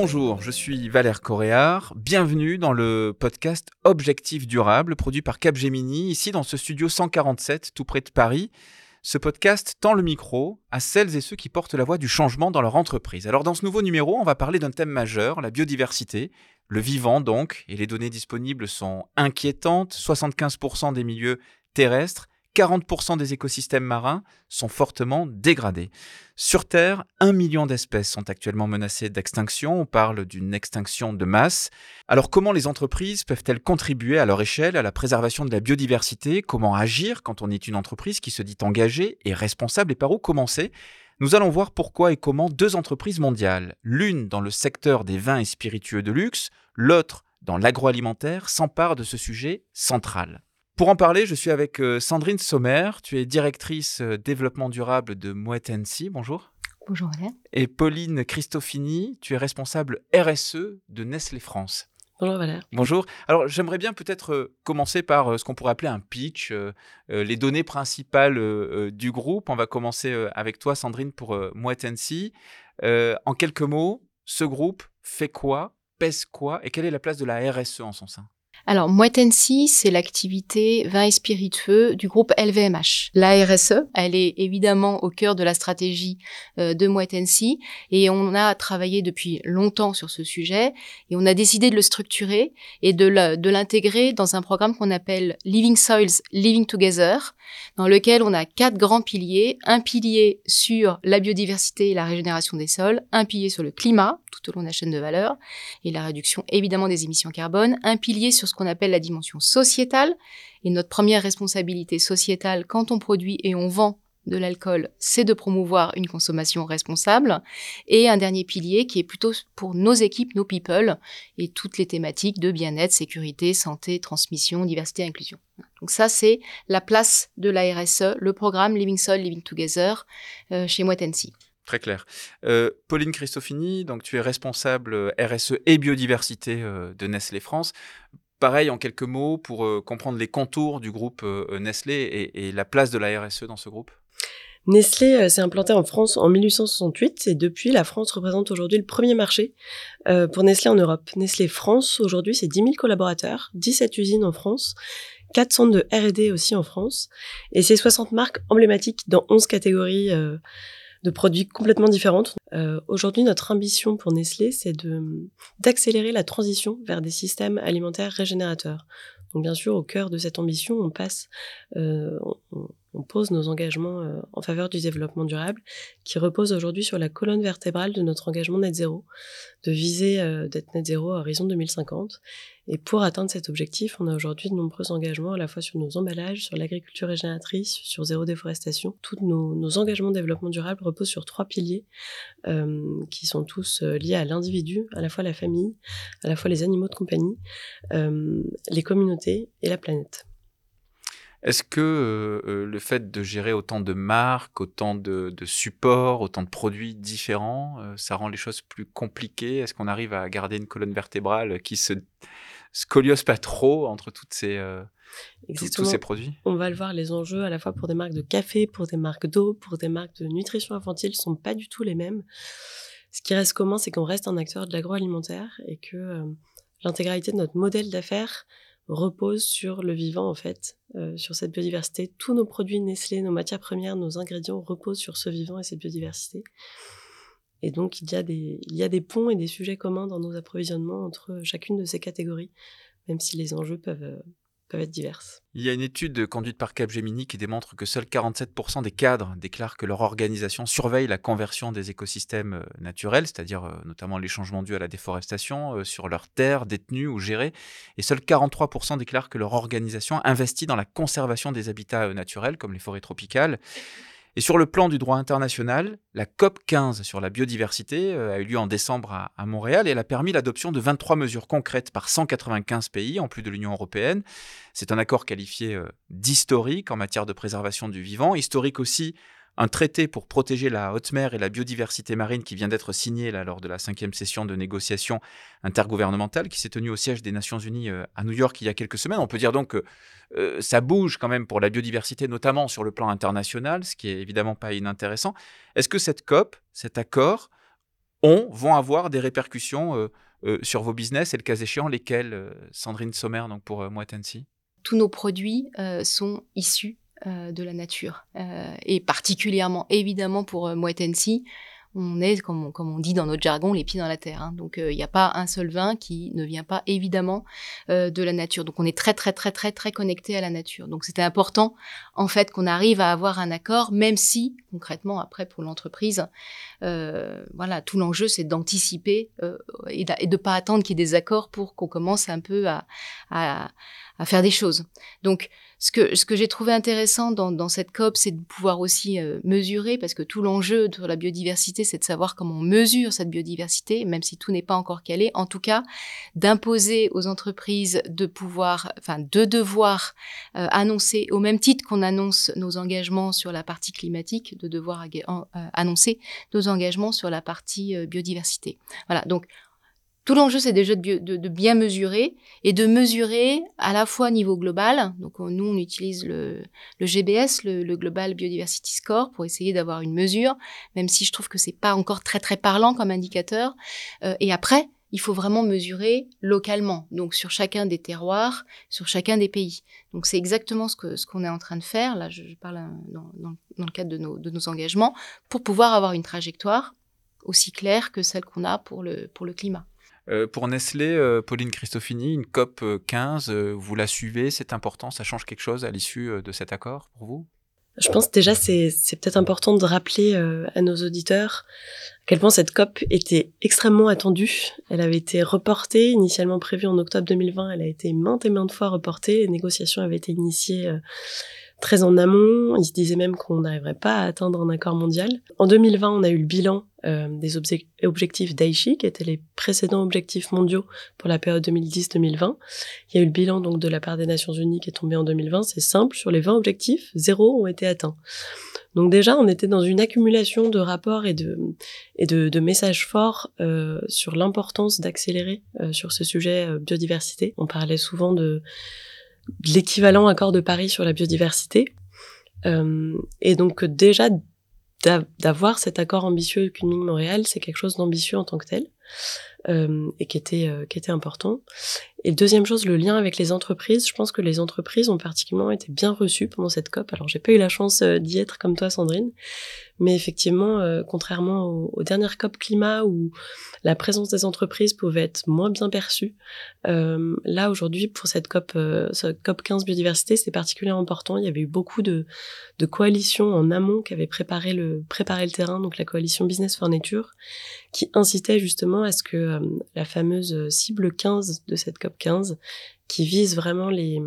Bonjour, je suis Valère Coréard. Bienvenue dans le podcast Objectif Durable produit par Capgemini, ici dans ce studio 147 tout près de Paris. Ce podcast tend le micro à celles et ceux qui portent la voix du changement dans leur entreprise. Alors dans ce nouveau numéro, on va parler d'un thème majeur, la biodiversité, le vivant donc, et les données disponibles sont inquiétantes. 75% des milieux terrestres 40% des écosystèmes marins sont fortement dégradés. Sur Terre, un million d'espèces sont actuellement menacées d'extinction. On parle d'une extinction de masse. Alors comment les entreprises peuvent-elles contribuer à leur échelle à la préservation de la biodiversité? Comment agir quand on est une entreprise qui se dit engagée et responsable? Et par où commencer? Nous allons voir pourquoi et comment deux entreprises mondiales, l'une dans le secteur des vins et spiritueux de luxe, l'autre dans l'agroalimentaire, s'emparent de ce sujet central. Pour en parler, je suis avec euh, Sandrine Sommer. Tu es directrice euh, développement durable de Moet Bonjour. Bonjour Et Pauline Christofini, tu es responsable RSE de Nestlé France. Bonjour Valère. Bonjour. Alors j'aimerais bien peut-être euh, commencer par ce qu'on pourrait appeler un pitch, les données principales du groupe. On va commencer avec toi Sandrine pour Moet en quelques mots, ce groupe fait quoi, pèse quoi et quelle est la place de la RSE en son sein? Alors, Moitensi, c'est l'activité vin et spiritueux du groupe LVMH. La RSE, elle est évidemment au cœur de la stratégie euh, de Moitensi et on a travaillé depuis longtemps sur ce sujet et on a décidé de le structurer et de l'intégrer dans un programme qu'on appelle Living Soils Living Together, dans lequel on a quatre grands piliers. Un pilier sur la biodiversité et la régénération des sols, un pilier sur le climat, tout au long de la chaîne de valeur, et la réduction évidemment des émissions carbone, un pilier sur ce qu'on appelle la dimension sociétale, et notre première responsabilité sociétale quand on produit et on vend de l'alcool, c'est de promouvoir une consommation responsable. Et un dernier pilier qui est plutôt pour nos équipes, nos people, et toutes les thématiques de bien-être, sécurité, santé, transmission, diversité, inclusion. Donc ça, c'est la place de la RSE, le programme Living Soul, Living Together euh, chez Moitensi. Très clair. Euh, Pauline Christofini, donc tu es responsable euh, RSE et biodiversité de Nestlé France. Pareil, en quelques mots, pour comprendre les contours du groupe Nestlé et, la place de la RSE dans ce groupe? Nestlé s'est implanté en France en 1868 et depuis, la France représente aujourd'hui le premier marché pour Nestlé en Europe. Nestlé France, aujourd'hui, c'est 10 000 collaborateurs, 17 usines en France 4 centres de R&D aussi en France, et c'est 60 marques emblématiques dans 11 catégories euh, de produits complètement différentes. Euh, Aujourd'hui, notre ambition pour Nestlé, c'est d'accélérer la transition vers des systèmes alimentaires régénérateurs. Donc bien sûr, au cœur de cette ambition, on passe, euh, on, on pose nos engagements euh, en faveur du développement durable, qui repose aujourd'hui sur la colonne vertébrale de notre engagement net zéro, de viser euh, d'être net zéro à horizon 2050. Et pour atteindre cet objectif, on a aujourd'hui de nombreux engagements à la fois sur nos emballages, sur l'agriculture régénératrice, sur zéro déforestation. Tous nos, engagements de développement durable reposent sur trois piliers euh, qui sont tous liés à l'individu, à la fois la famille, à la fois les animaux de compagnie, les communautés et la planète. Est-ce que euh, euh, le fait de gérer autant de marques, autant de, supports, autant de produits différents, euh, ça rend les choses plus compliquées? Est-ce qu'on arrive à garder une colonne vertébrale qui se scoliose pas trop entre toutes ces, tous ces produits? On va le voir, les enjeux à la fois pour des marques de café, pour des marques d'eau, pour des marques de nutrition infantile sont pas du tout les mêmes. Ce qui reste commun, c'est qu'on reste un acteur de l'agroalimentaire et que l'intégralité de notre modèle d'affaires repose sur le vivant en fait, euh, sur cette biodiversité. Tous nos produits Nestlé, nos matières premières, nos ingrédients reposent sur ce vivant et cette biodiversité. Et donc il y a des, il y a des ponts et des sujets communs dans nos approvisionnements entre chacune de ces catégories, même si les enjeux peuvent, euh, Il y a une étude conduite par Capgemini qui démontre que seuls 47% des cadres déclarent que leur organisation surveille la conversion des écosystèmes euh, naturels, c'est-à-dire euh, notamment les changements dus à la déforestation euh, sur leurs terres détenues ou gérées, et seuls 43% déclarent que leur organisation investit dans la conservation des habitats naturels comme les forêts tropicales. Et sur le plan du droit international, la COP 15 sur la biodiversité euh, a eu lieu en décembre à, Montréal et elle a permis l'adoption de 23 mesures concrètes par 195 pays, en plus de l'Union européenne. C'est un accord qualifié euh, d'historique en matière de préservation du vivant, historique aussi un traité pour protéger la haute mer et la biodiversité marine qui vient d'être signé lors de la cinquième session de négociation intergouvernementale qui s'est tenue au siège des Nations Unies euh, à New York il y a quelques semaines. On peut dire donc que euh, ça bouge quand même pour la biodiversité, notamment sur le plan international, ce qui est évidemment pas inintéressant. Est-ce que cette COP, cet accord, ont, vont avoir des répercussions sur vos business et le cas échéant, lesquels, Sandrine Sommer, donc pour Moët Tous nos produits sont issus de la nature et particulièrement évidemment pour Moët on est, comme on, comme on, dit dans notre jargon, les pieds dans la terre. Hein. Donc, il euh, n'y a pas un seul vin qui ne vient pas évidemment euh, de la nature. Donc, on est très, très, très, très, très connecté à la nature. Donc, c'était important, en fait, qu'on arrive à avoir un accord, même si, concrètement, après, pour l'entreprise, euh, voilà, tout l'enjeu, c'est d'anticiper et, de ne pas attendre qu'il y ait des accords pour qu'on commence un peu à, à, à faire des choses. Donc, ce que, ce que j'ai trouvé intéressant dans, dans cette COP, c'est de pouvoir aussi euh, mesurer, parce que tout l'enjeu de la biodiversité, c'est de savoir comment on mesure cette biodiversité, même si tout n'est pas encore calé. En tout cas, d'imposer aux entreprises de pouvoir, enfin, de devoir euh, annoncer, au même titre qu'on annonce nos engagements sur la partie climatique, de devoir euh, annoncer nos engagements sur la partie biodiversité. Voilà. Donc, tout l'enjeu, c'est déjà de, bien mesurer et de mesurer à la fois au niveau global. Donc, nous, on utilise le, GBS, le, Global Biodiversity Score, pour essayer d'avoir une mesure, même si je trouve que c'est pas encore très très parlant comme indicateur. Euh, et après, il faut vraiment mesurer localement, donc sur chacun des terroirs, sur chacun des pays. Donc c'est exactement ce que ce qu'on est en train de faire. Là, je, parle euh, dans, le cadre de nos, engagements pour pouvoir avoir une trajectoire aussi claire que celle qu'on a pour le climat. Euh, pour Nestlé, euh, Pauline Christofini, une COP 15, euh, vous la suivez, c'est important, ça change quelque chose à l'issue de cet accord pour vous? Je pense déjà c'est peut-être important de rappeler à nos auditeurs à quel point cette COP était extrêmement attendue. Elle avait été reportée, initialement prévue en octobre 2020, elle a été maintes et maintes fois reportée, les négociations avaient été initiées très en amont. Il se disait même qu'on n'arriverait pas à atteindre un accord mondial. En 2020, on a eu le bilan euh, des objectifs d'Aichi, qui étaient les précédents objectifs mondiaux pour la période 2010-2020. Il y a eu le bilan donc de la part des Nations Unies qui est tombé en 2020. C'est simple, sur les 20 objectifs, zéro ont été atteints. Donc déjà, on était dans une accumulation de rapports et de, et de, de messages forts euh, sur l'importance d'accélérer euh, sur ce sujet euh, biodiversité. On parlait souvent de l'équivalent accord de Paris sur la biodiversité. Euh, et donc déjà d'avoir cet accord ambitieux Kunming-Montréal, c'est quelque chose d'ambitieux en tant que tel euh, et qui était euh, qui était important. Et deuxième chose, le lien avec les entreprises. Je pense que les entreprises ont particulièrement été bien reçues pendant cette COP. Alors j'ai pas eu la chance euh, d'y être comme toi, Sandrine, mais effectivement, euh, contrairement aux, dernières COP climat où la présence des entreprises pouvait être moins bien perçue, euh, là aujourd'hui pour cette COP, COP 15 biodiversité, c'est particulièrement important. Il y avait eu beaucoup de, de coalitions en amont qui avaient préparé le préparé le terrain, donc la coalition Business for Nature, qui incitait justement à ce que la fameuse cible 15 de cette COP 15, qui vise vraiment les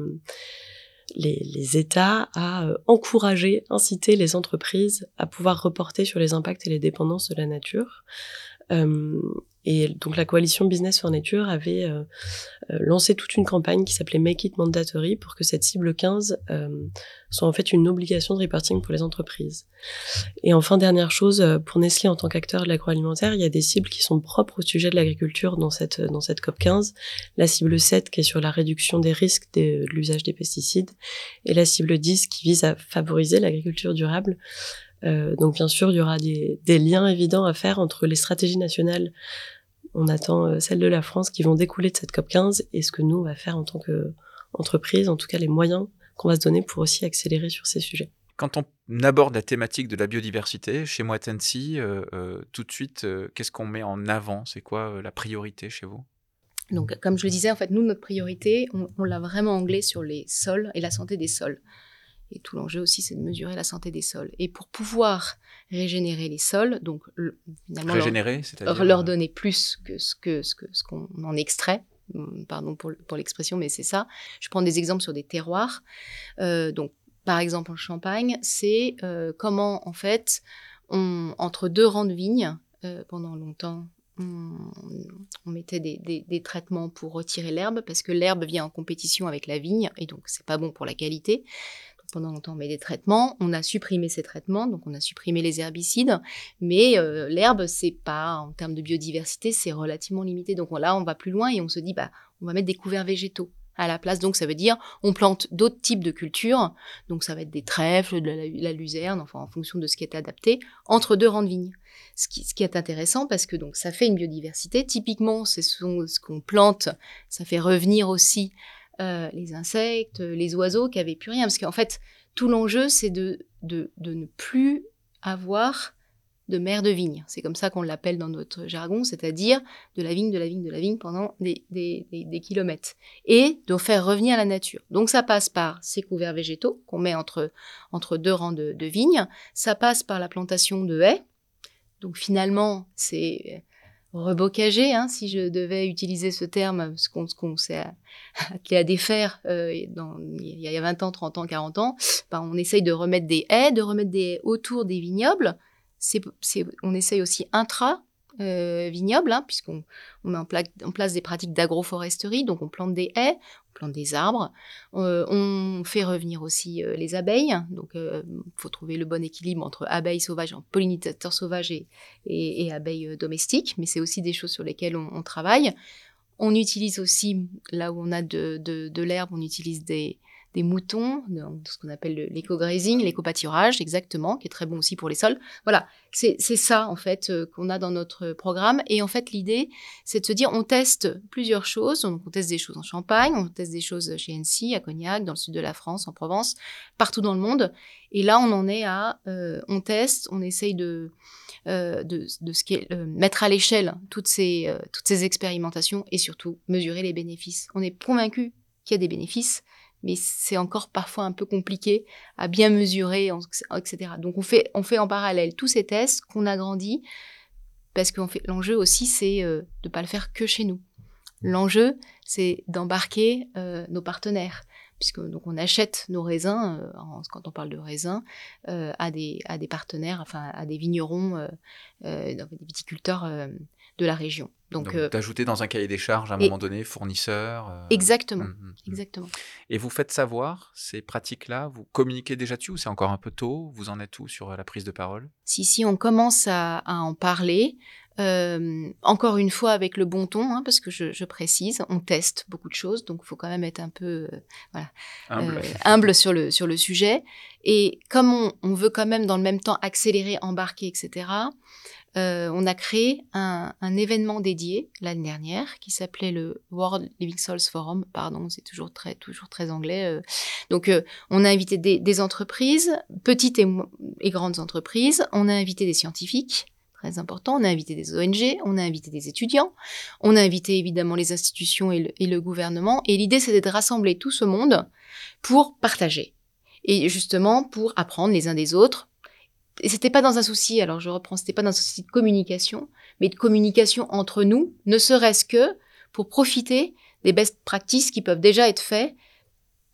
les, États à euh, encourager, inciter les entreprises à pouvoir reporter sur les impacts et les dépendances de la nature. Euh, et donc la coalition Business for Nature avait euh, euh, lancé toute une campagne qui s'appelait Make It Mandatory pour que cette cible 15 euh, soit en fait une obligation de reporting pour les entreprises. Et enfin, dernière chose, pour Nestlé en tant qu'acteur de l'agroalimentaire, il y a des cibles qui sont propres au sujet de l'agriculture dans cette, dans cette COP 15. La cible 7 qui est sur la réduction des risques de l'usage des pesticides et la cible 10 qui vise à favoriser l'agriculture durable. Euh, donc bien sûr, il y aura des, des, liens évidents à faire entre les stratégies nationales, on attend euh, celles de la France qui vont découler de cette COP 15 et ce que nous on va faire en tant qu'entreprise, en tout cas les moyens qu'on va se donner pour aussi accélérer sur ces sujets. Quand on aborde la thématique de la biodiversité chez moi euh, euh, tout de suite, qu'est-ce qu'on met en avant? C'est quoi la priorité chez vous? Donc, comme je le disais, en fait, nous, notre priorité, on, on l'a vraiment anglais sur les sols et la santé des sols. Et tout l'enjeu aussi, c'est de mesurer la santé des sols. Et pour pouvoir régénérer les sols, donc finalement régénérer, leur, leur, donner plus que ce que ce que ce qu'on en extrait. Hum, pardon pour, pour l'expression, mais c'est ça. Je prends des exemples sur des terroirs. Euh, donc, par exemple, en Champagne, c'est euh, comment, en fait, on, entre deux rangs de vignes, euh, pendant longtemps, on, on mettait des, des, des, traitements pour retirer l'herbe, parce que l'herbe vient en compétition avec la vigne, et donc c'est pas bon pour la qualité pendant longtemps, mais des traitements. On a supprimé ces traitements, donc on a supprimé les herbicides, mais euh, l'herbe, c'est pas, en termes de biodiversité, c'est relativement limité. Donc là, on va plus loin et on se dit, bah, on va mettre des couverts végétaux. à la place. Donc ça veut dire on plante d'autres types de cultures. Donc ça va être des trèfles, de la, luzerne, enfin en fonction de ce qui est adapté, entre deux rangs de vignes. Ce qui, ce qui est intéressant parce que donc ça fait une biodiversité. Typiquement, c'est ce qu'on plante, ça fait revenir aussi euh, les insectes, les oiseaux qui avaient plus rien. Parce qu'en fait, tout l'enjeu, c'est de, de, de ne plus avoir de mer de vigne. C'est comme ça qu'on l'appelle dans notre jargon, c'est-à-dire de la vigne, de la vigne, de la vigne pendant des, des, des, kilomètres. Et de faire revenir la nature. Donc ça passe par ces couverts végétaux qu'on met entre, entre deux rangs de, de vignes. Ça passe par la plantation de haies. Donc finalement, c'est rebocagé, hein, si je devais utiliser ce terme, ce qu'on s'est attelé à défaire euh, il y a 20 ans, 30 ans, 40 ans, ben, on essaye de remettre des haies, de remettre des haies autour des vignobles, on essaye aussi intra euh, vignoble, hein, puisqu'on met en, place des pratiques d'agroforesterie, donc on plante des haies, on plante des arbres, euh, on fait revenir aussi euh, les abeilles, donc il faut trouver le bon équilibre entre abeilles sauvages, pollinisateurs sauvages et, abeilles domestiques, mais c'est aussi des choses sur lesquelles on, travaille. On utilise aussi, là où on a de l'herbe, on utilise des, des moutons, ce qu'on appelle l'éco-grazing, l'éco-pâturage, exactement, qui est très bon aussi pour les sols. Voilà, c'est ça en fait euh, qu'on a dans notre programme. Et en fait, l'idée, c'est de se dire, on teste plusieurs choses. on teste des choses en Champagne, on teste des choses chez NC, à Cognac, dans le sud de la France, en Provence, partout dans le monde. Et là, on en est à, euh, on teste, on essaye de, euh, de, ce mettre à l'échelle toutes ces, toutes ces expérimentations et surtout mesurer les bénéfices. On est convaincu qu'il y a des bénéfices, mais c'est encore parfois un peu compliqué à bien mesurer, etc. Donc on fait, on fait en parallèle tous ces tests qu'on agrandit, parce que l'enjeu aussi, c'est euh, de ne pas le faire que chez nous. L'enjeu, c'est d'embarquer euh, nos partenaires, puisque donc on achète nos raisins, euh, quand on parle de raisins, à, des, à des partenaires, enfin à des vignerons, des viticulteurs de la région. Donc, euh, d'ajouter dans un cahier des charges à un moment donné, fournisseur. Euh, exactement, hum, hum, hum. exactement. Et vous faites savoir ces pratiques-là Vous communiquez déjà dessus ou c'est encore un peu tôt? Vous en êtes où sur euh, la prise de parole? Si, si, on commence à, en parler. Encore une fois avec le bon ton, hein, parce que je, précise, on teste beaucoup de choses, donc il faut quand même être un peu voilà, humble. sur, le, sur le sujet. Et comme on, on, veut quand même dans le même temps accélérer, embarquer, etc., euh, on a créé un, événement dédié l'année dernière qui s'appelait le World Living Souls Forum. Pardon, c'est toujours très, toujours très anglais. Euh. Donc, euh, on a invité des, entreprises, petites et, grandes entreprises. On a invité des scientifiques, très important. On a invité des ONG, on a invité des étudiants, on a invité évidemment les institutions et le gouvernement. Et l'idée, c'était de rassembler tout ce monde pour partager. Et justement, pour apprendre les uns des autres, et c'était pas dans un souci, alors je reprends, c'était pas dans un souci de communication, mais de communication entre nous, ne serait-ce que pour profiter des best practices qui peuvent déjà être faits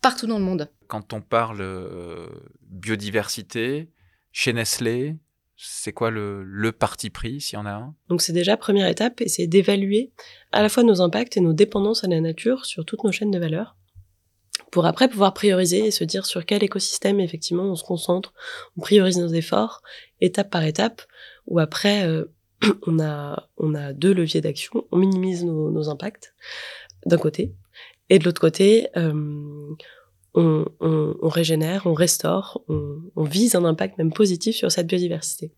partout dans le monde. Quand on parle euh, biodiversité, chez Nestlé, c'est quoi le, parti pris, s'il y en a un? Donc c'est déjà première étape, et c'est d'évaluer à la fois nos impacts et nos dépendances à la nature sur toutes nos chaînes de valeur pour après pouvoir prioriser et se dire sur quel écosystème effectivement on se concentre, on priorise nos efforts étape par étape, ou après euh, on a on a deux leviers d'action, on minimise nos, nos impacts d'un côté, et de l'autre côté euh, on, on, on, régénère, on restaure, on, on vise un impact même positif sur cette biodiversité.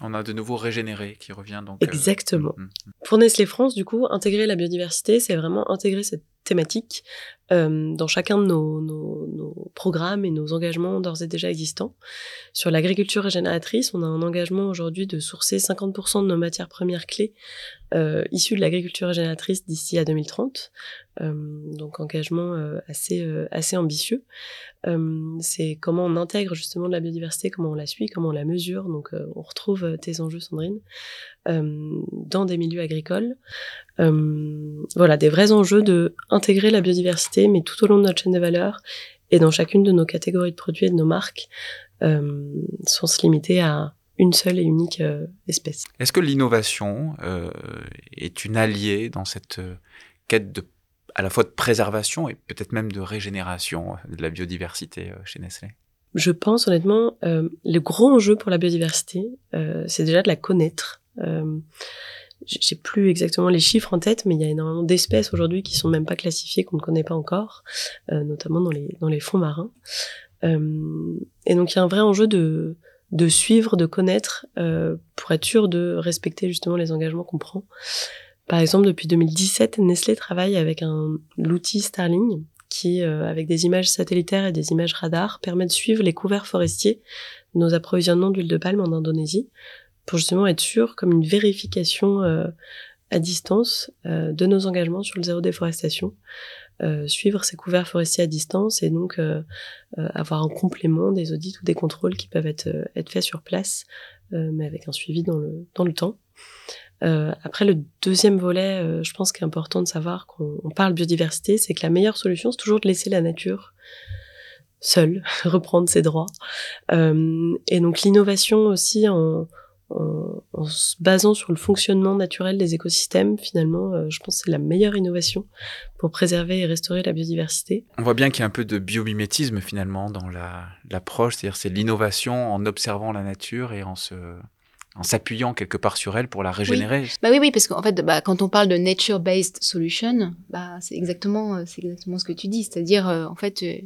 On a de nouveau régénéré qui revient donc. Euh, Exactement. Mm, mm, mm. Pour Nestlé France, du coup, intégrer la biodiversité, c'est vraiment intégrer cette thématique euh, dans chacun de nos, programmes et nos engagements d'ores et déjà existants. Sur l'agriculture régénératrice, on a un engagement aujourd'hui de sourcer 50% de nos matières premières clés euh, issues de l'agriculture régénératrice d'ici à 2030. Euh, donc engagement assez assez ambitieux. C'est comment on intègre justement de la biodiversité, comment on la suit, comment on la mesure. Donc on retrouve tes enjeux, Sandrine, dans des milieux agricoles. voilà, des vrais enjeux de intégrer la biodiversité, mais tout au long de notre chaîne de valeur et dans chacune de nos catégories de produits et de nos marques, sans se limiter à une seule et unique espèce. Est-ce que l'innovation est une alliée dans cette quête de à la fois de préservation et peut-être même de régénération euh, de la biodiversité euh, chez Nestlé? Je pense honnêtement, euh, le gros enjeu pour la biodiversité, euh, c'est déjà de la connaître. Euh, j'ai plus exactement les chiffres en tête, mais il y a énormément d'espèces aujourd'hui qui sont même pas classifiées, qu'on ne connaît pas encore, euh, notamment dans les, dans les fonds marins. Euh, et donc il y a un vrai enjeu de, de suivre, de connaître, euh, pour être sûr de respecter justement les engagements qu'on prend. Par exemple, depuis 2017, Nestlé travaille avec un l'outil Starling qui, avec des images satellitaires et des images radar, permet de suivre les couverts forestiers, nos approvisionnements d'huile de palme en Indonésie, pour justement être sûr, comme une vérification euh, à distance euh, de nos engagements sur le zéro déforestation, suivre ces couverts forestiers à distance et donc avoir un complément des audits ou des contrôles qui peuvent être, faits sur place, mais avec un suivi dans le, dans le temps. Euh, après, le deuxième volet, euh, je pense qu'il est important de savoir qu'on parle biodiversité, c'est que la meilleure solution, c'est toujours de laisser la nature seule reprendre ses droits. Euh, et donc l'innovation aussi en, en, en, se basant sur le fonctionnement naturel des écosystèmes, finalement, euh, je pense que c'est la meilleure innovation pour préserver et restaurer la biodiversité. On voit bien qu'il y a un peu de biomimétisme finalement dans l'approche, c'est-à-dire c'est l'innovation en observant la nature et en se en s'appuyant quelque part sur elle pour la régénérer. Oui. Bah oui, oui, parce qu'en fait, bah, quand on parle de nature-based solution, bah, c'est exactement, euh, c'est exactement ce que tu dis, c'est-à-dire, euh, en fait, euh,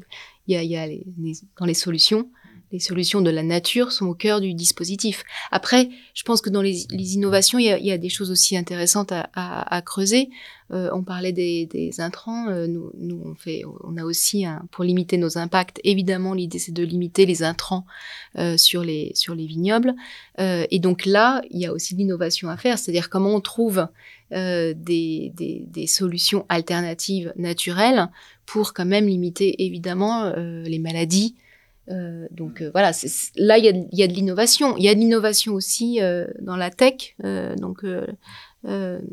il y a, y a les, les, dans les solutions, les solutions de la nature sont au cœur du dispositif. Après, je pense que dans les, innovations, il y, a, des choses aussi intéressantes à, creuser. Euh, on parlait des, intrants. Euh, nous, on fait, on a aussi pour limiter nos impacts. Évidemment, l'idée c'est de limiter les intrants euh, sur les sur les vignobles. Et donc là, il y a aussi de l'innovation à faire. C'est-à-dire comment on trouve des, des, solutions alternatives naturelles pour quand même limiter évidemment les maladies euh, donc euh, voilà, là il y a, de l'innovation. Il y a de l'innovation aussi euh, dans la tech. Euh, donc euh,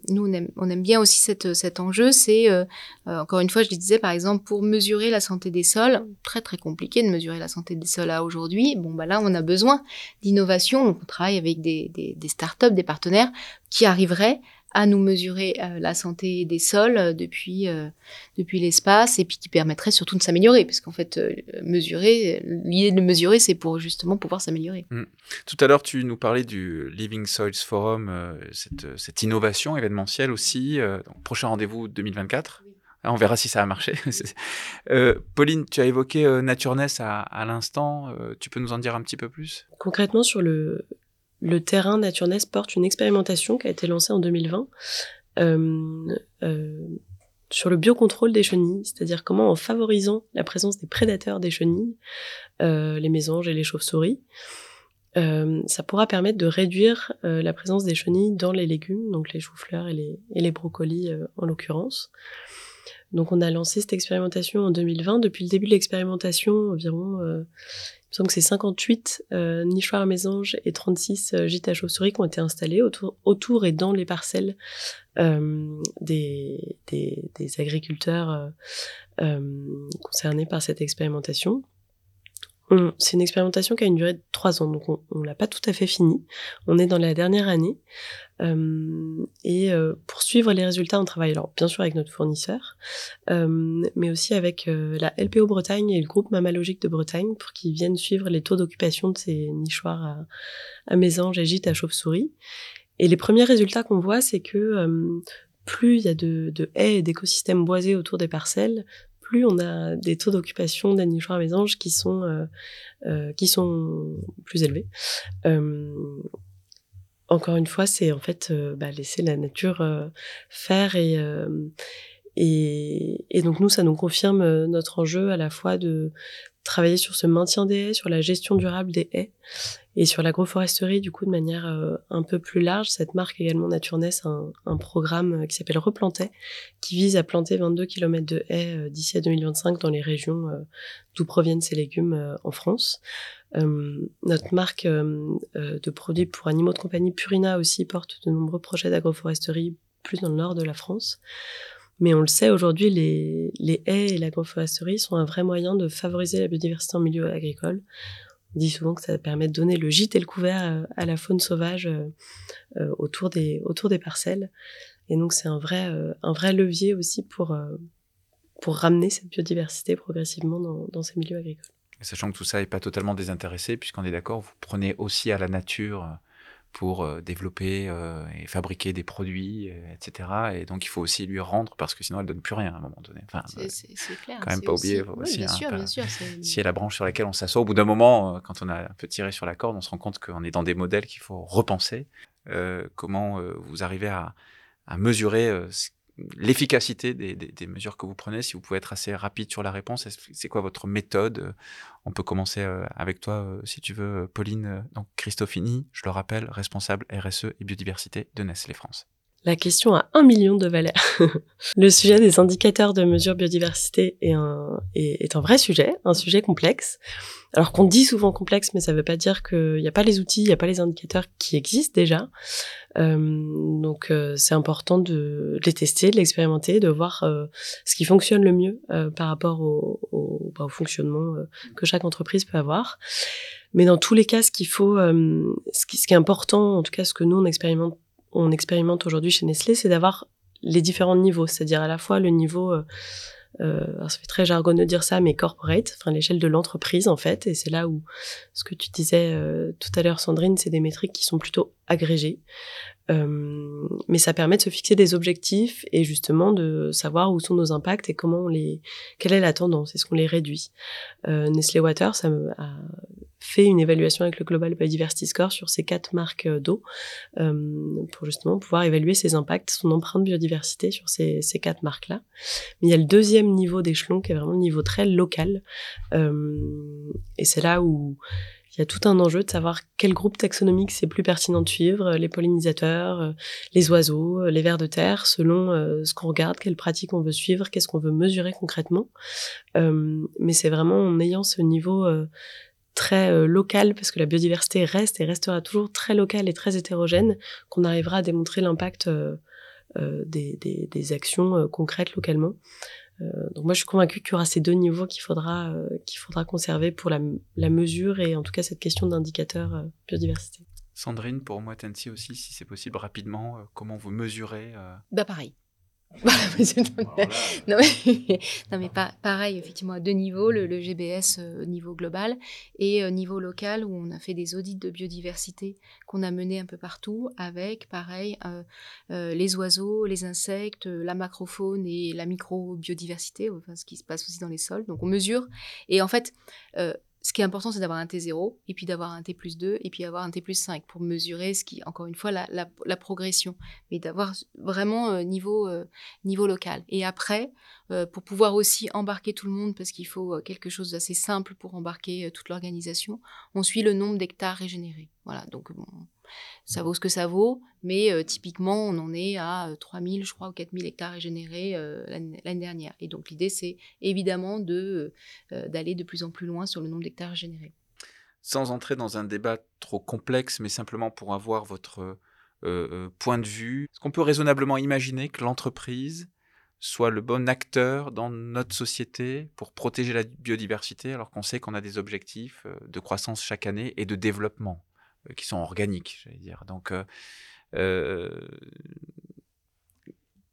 nous on aime, on aime, bien aussi cette, cet enjeu. C'est encore une fois, je le disais par exemple pour mesurer la santé des sols, très très compliqué de mesurer la santé des sols là aujourd'hui. Bon bah là on a besoin d'innovation. On travaille avec des, des, des startups, des partenaires qui arriveraient à nous mesurer euh, la santé des sols euh, depuis euh, depuis l'espace et puis qui permettrait surtout de s'améliorer parce qu'en fait mesurer l'idée de mesurer c'est pour justement pouvoir s'améliorer. Mmh. Tout à l'heure tu nous parlais du Living Soils Forum cette, cette innovation événementielle aussi donc, prochain rendez-vous 2024. Oui. On verra si ça a marché. euh, Pauline, tu as évoqué euh, Natureness à, à l'instant. Euh, tu peux nous en dire un petit peu plus? Concrètement, sur le, le terrain Naturness porte une expérimentation qui a été lancée en 2020 euh, euh, sur le biocontrôle des chenilles, c'est-à-dire comment en favorisant la présence des prédateurs des chenilles, euh, les mésanges et les chauves-souris, ça pourra permettre de réduire la présence des chenilles dans les légumes, donc les choux-fleurs et les, brocolis en l'occurrence. Donc on a lancé cette expérimentation en 2020. Depuis le début de l'expérimentation, environ me semble que c'est 58 euh, nichoirs à mésanges et 36 euh, gîtes à chauves-souris qui ont été installés autour, et dans les parcelles euh, des, agriculteurs euh, euh concernés par cette expérimentation. C'est une expérimentation qui a une durée de trois ans, donc on, on l'a pas tout à fait fini. On est dans la dernière année. Euh, et euh, pour suivre les résultats, on travaille alors bien sûr avec notre fournisseur, euh, mais aussi avec euh, la LPO Bretagne et le groupe Mammalogique de Bretagne pour qu'ils viennent suivre les taux d'occupation de ces nichoirs à, à mésanges et gîtes à chauves-souris. Et les premiers résultats qu'on voit, c'est que plus il y a de haies et d'écosystèmes boisés autour des parcelles, on a des taux d'occupation des nichoirs mésanges qui sont euh, euh, qui sont plus élevés. Euh, encore une fois, c'est en fait bah, laisser la nature faire et donc nous, ça nous confirme notre enjeu à la fois de travailler sur ce maintien des haies, sur la gestion durable des haies et sur l'agroforesterie du coup de manière euh, un peu plus large. Cette marque également Naturness a un, programme qui s'appelle Replanter qui vise à planter 22 km de haies euh, d'ici à 2025 dans les régions euh, d'où proviennent ces légumes en France. notre marque de produits pour animaux de compagnie Purina aussi porte de nombreux projets d'agroforesterie plus dans le nord de la France. Mais on le sait aujourd'hui, les, les haies et l'agroforesterie sont un vrai moyen de favoriser la biodiversité en milieu agricole. On dit souvent que ça permet de donner le gîte et le couvert à la faune sauvage euh, autour, des, autour des parcelles. Et donc c'est un vrai, euh, un vrai levier aussi pour, euh, pour ramener cette biodiversité progressivement dans ces milieux agricoles. Sachant que tout ça n'est pas totalement désintéressé, puisqu'on est d'accord, vous prenez aussi à la nature pour euh, développer euh, et fabriquer des produits, euh, etc. Et donc il faut aussi lui rendre parce que sinon elle donne plus rien à un moment donné. Enfin, c'est clair. Quand même pas oublier oui, aussi. bien hein, sûr, pas- bien sûr. si est la branche sur laquelle on s'assoit, au bout d'un moment, quand on a un peu tiré sur la corde, on se rend compte qu'on est dans des modèles qu'il faut repenser. Euh, comment euh, vous arrivez à, à mesurer euh, ce- l'efficacité des, des- mesures que vous prenez Si vous pouvez être assez rapide sur la réponse, c'est quoi votre méthode Euh, On peut commencer euh, avec toi, euh, si tu veux, Pauline. Donc Christophini, je le rappelle, responsable RSE et biodiversité de Nestlé France. La question a un million de valeurs. le sujet des indicateurs de mesure biodiversité est un, est, un vrai sujet, un sujet complexe. Alors qu'on dit souvent complexe, mais ça ne veut pas dire qu'il n'y a pas les outils, il n'y a pas les indicateurs qui existent déjà. Euh, donc euh, c'est important de les tester, de l'expérimenter, de voir euh, ce qui fonctionne le mieux euh, par rapport au, au, bah, au fonctionnement euh, que chaque entreprise peut avoir. Mais dans tous les cas, ce qu'il faut, euh, ce, qui, ce qui est important, en tout cas ce que nous on expérimente on expérimente aujourd'hui chez Nestlé, c'est d'avoir les différents niveaux, c'est-à-dire à la fois le niveau, euh, euh, alors ça très jargonneux de dire ça, mais corporate, enfin l'échelle de l'entreprise en fait, et c'est là où ce que tu disais euh, tout à l'heure, Sandrine, c'est des métriques qui sont plutôt agrégées, euh, mais ça permet de se fixer des objectifs et justement de savoir où sont nos impacts et comment on les, quelle est la tendance, est-ce qu'on les réduit. Euh, Nestlé Water, ça a fait une évaluation avec le Global Biodiversity Score sur ces quatre marques euh, d'eau euh, pour justement pouvoir évaluer ses impacts, son empreinte biodiversité sur ces, ces quatre marques-là. Mais il y a le deuxième niveau d'échelon qui est vraiment le niveau très local. Euh, et c'est là où il y a tout un enjeu de savoir quel groupe taxonomique c'est plus pertinent de suivre, les pollinisateurs, euh, les oiseaux, euh, les vers de terre, selon euh, ce qu'on regarde, quelles pratiques on veut suivre, qu'est-ce qu'on veut mesurer concrètement. Euh, mais c'est vraiment en ayant ce niveau euh, très euh, local, parce que la biodiversité reste et restera toujours très locale et très hétérogène, qu'on arrivera à démontrer l'impact euh, euh, des, actions euh, concrètes localement. Euh, donc moi je suis convaincue qu'il y aura ces deux niveaux qu'il faudra euh, qu'il faudra conserver pour la, la mesure et en tout cas cette question d'indicateur euh, biodiversité. Sandrine, pour moi, Tensi aussi, si c'est possible, rapidement, euh, comment vous mesurez euh, Bah pareil. non, mais, non, mais pas, pareil, effectivement, à deux niveaux, le, le GBS euh, niveau global et euh, niveau local, où on a fait des audits de biodiversité qu'on a menés un peu partout, avec, pareil, euh, euh, les oiseaux, les insectes, euh, la macrofaune et la micro-biodiversité, enfin, ce qui se passe aussi dans les sols. Donc on mesure. Et en fait, ce qui est important, c'est d'avoir un T0, et puis d'avoir un T plus 2, et puis avoir un T plus 5 pour mesurer ce qui, encore une fois, la, progression, mais d'avoir vraiment euh, niveau, euh, niveau local. Et après, euh, pour pouvoir aussi embarquer tout le monde, parce qu'il faut euh, quelque chose d'assez simple pour embarquer toute l'organisation, on suit le nombre d'hectares régénérés. Voilà, donc bon, ça vaut ce que ça vaut, mais euh, typiquement, on en est à euh, 3000, je crois, ou 4000 hectares régénérés euh, l'année dernière. Et donc, l'idée, c'est évidemment de, d'aller de plus en plus loin sur le nombre d'hectares régénérés. sans entrer dans un débat trop complexe, mais simplement pour avoir votre point de vue, est-ce qu'on peut raisonnablement imaginer que l'entreprise soit le bon acteur dans notre société pour protéger la biodiversité, alors qu'on sait qu'on a des objectifs de croissance chaque année et de développement? Qui sont organiques, j'allais dire. Donc, euh, euh,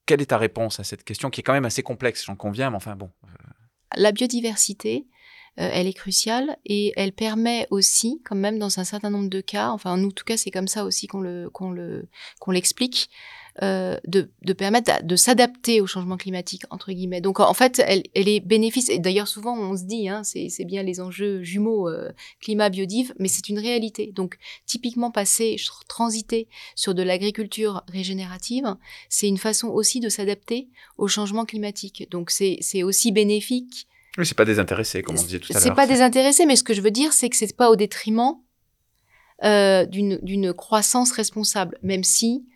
quelle est ta réponse à cette question qui est quand même assez complexe, j'en conviens, mais enfin bon. La biodiversité, euh, elle est cruciale et elle permet aussi, quand même dans un certain nombre de cas, enfin en tout cas c'est comme ça aussi qu'on le qu'on l'explique, euh, de, de permettre de s'adapter au changement climatique entre guillemets. Donc en fait, elle, elle est bénéfice. Et d'ailleurs souvent on se dit, hein, c'est c'est bien les enjeux jumeaux euh, climat biodiv, mais c'est une réalité. Donc typiquement passer transiter sur de l'agriculture régénérative, c'est une façon aussi de s'adapter au changement climatique. Donc c'est c'est aussi bénéfique Oui, c'est pas désintéressé, comme on disait tout à l'heure. c'est pas désintéressé, mais ce que je veux dire, c'est que c'est pas au détriment euh, d'une d'une croissance responsable, même si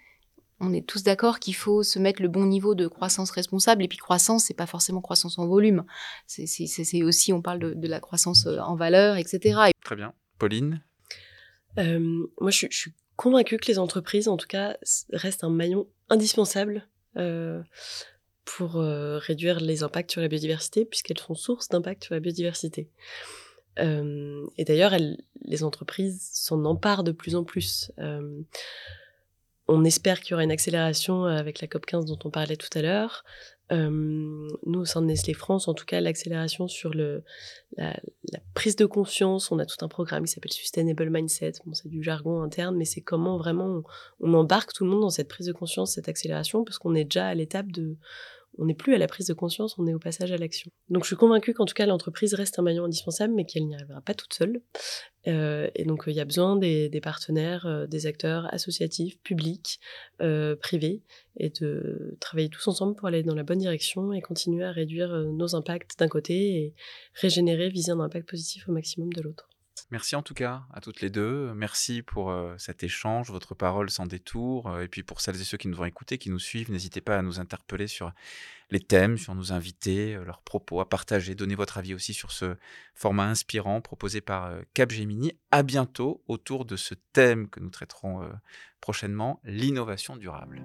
on est tous d'accord qu'il faut se mettre le bon niveau de croissance responsable. Et puis croissance, c'est pas forcément croissance en volume. C'est aussi, on parle de, de la croissance euh, en valeur, etc. Et Très bien. Pauline? Euh, moi, je, suis- je suis convaincue que les entreprises, en tout cas, restent un maillon indispensable euh, pour euh, réduire les impacts sur la biodiversité, puisqu'elles sont source d'impact sur la biodiversité. Euh, et d'ailleurs, les entreprises s'en emparent de plus en plus. Euh, on espère qu'il y aura une accélération avec la COP 15 dont on parlait tout à l'heure. Euh, nous, au sein de Nestlé France, en tout cas, l'accélération sur la, prise de conscience, on a tout un programme qui s'appelle Sustainable Mindset. C'est du jargon interne, mais c'est comment vraiment on, on, embarque tout le monde dans cette prise de conscience, cette accélération, parce qu'on est déjà à l'étape de, on n'est plus à la prise de conscience, on est au passage à l'action. Donc je suis convaincue qu'en tout cas l'entreprise reste un maillon indispensable, mais qu'elle n'y arrivera pas toute seule. Euh, et donc il y a besoin des, partenaires, euh, des acteurs associatifs, publics, euh, privés, et de travailler tous ensemble pour aller dans la bonne direction et continuer à réduire euh, nos impacts d'un côté et régénérer, viser un impact positif au maximum de l'autre. Merci en tout cas à toutes les deux. Merci pour cet échange, votre parole sans détour. Et puis pour celles et ceux qui nous ont écoutés, qui nous suivent, n'hésitez pas à nous interpeller sur les thèmes, sur nos invités, leurs propos, à partager. Donnez votre avis aussi sur ce format inspirant proposé par Capgemini. À bientôt autour de ce thème que nous traiterons prochainement, l'innovation durable.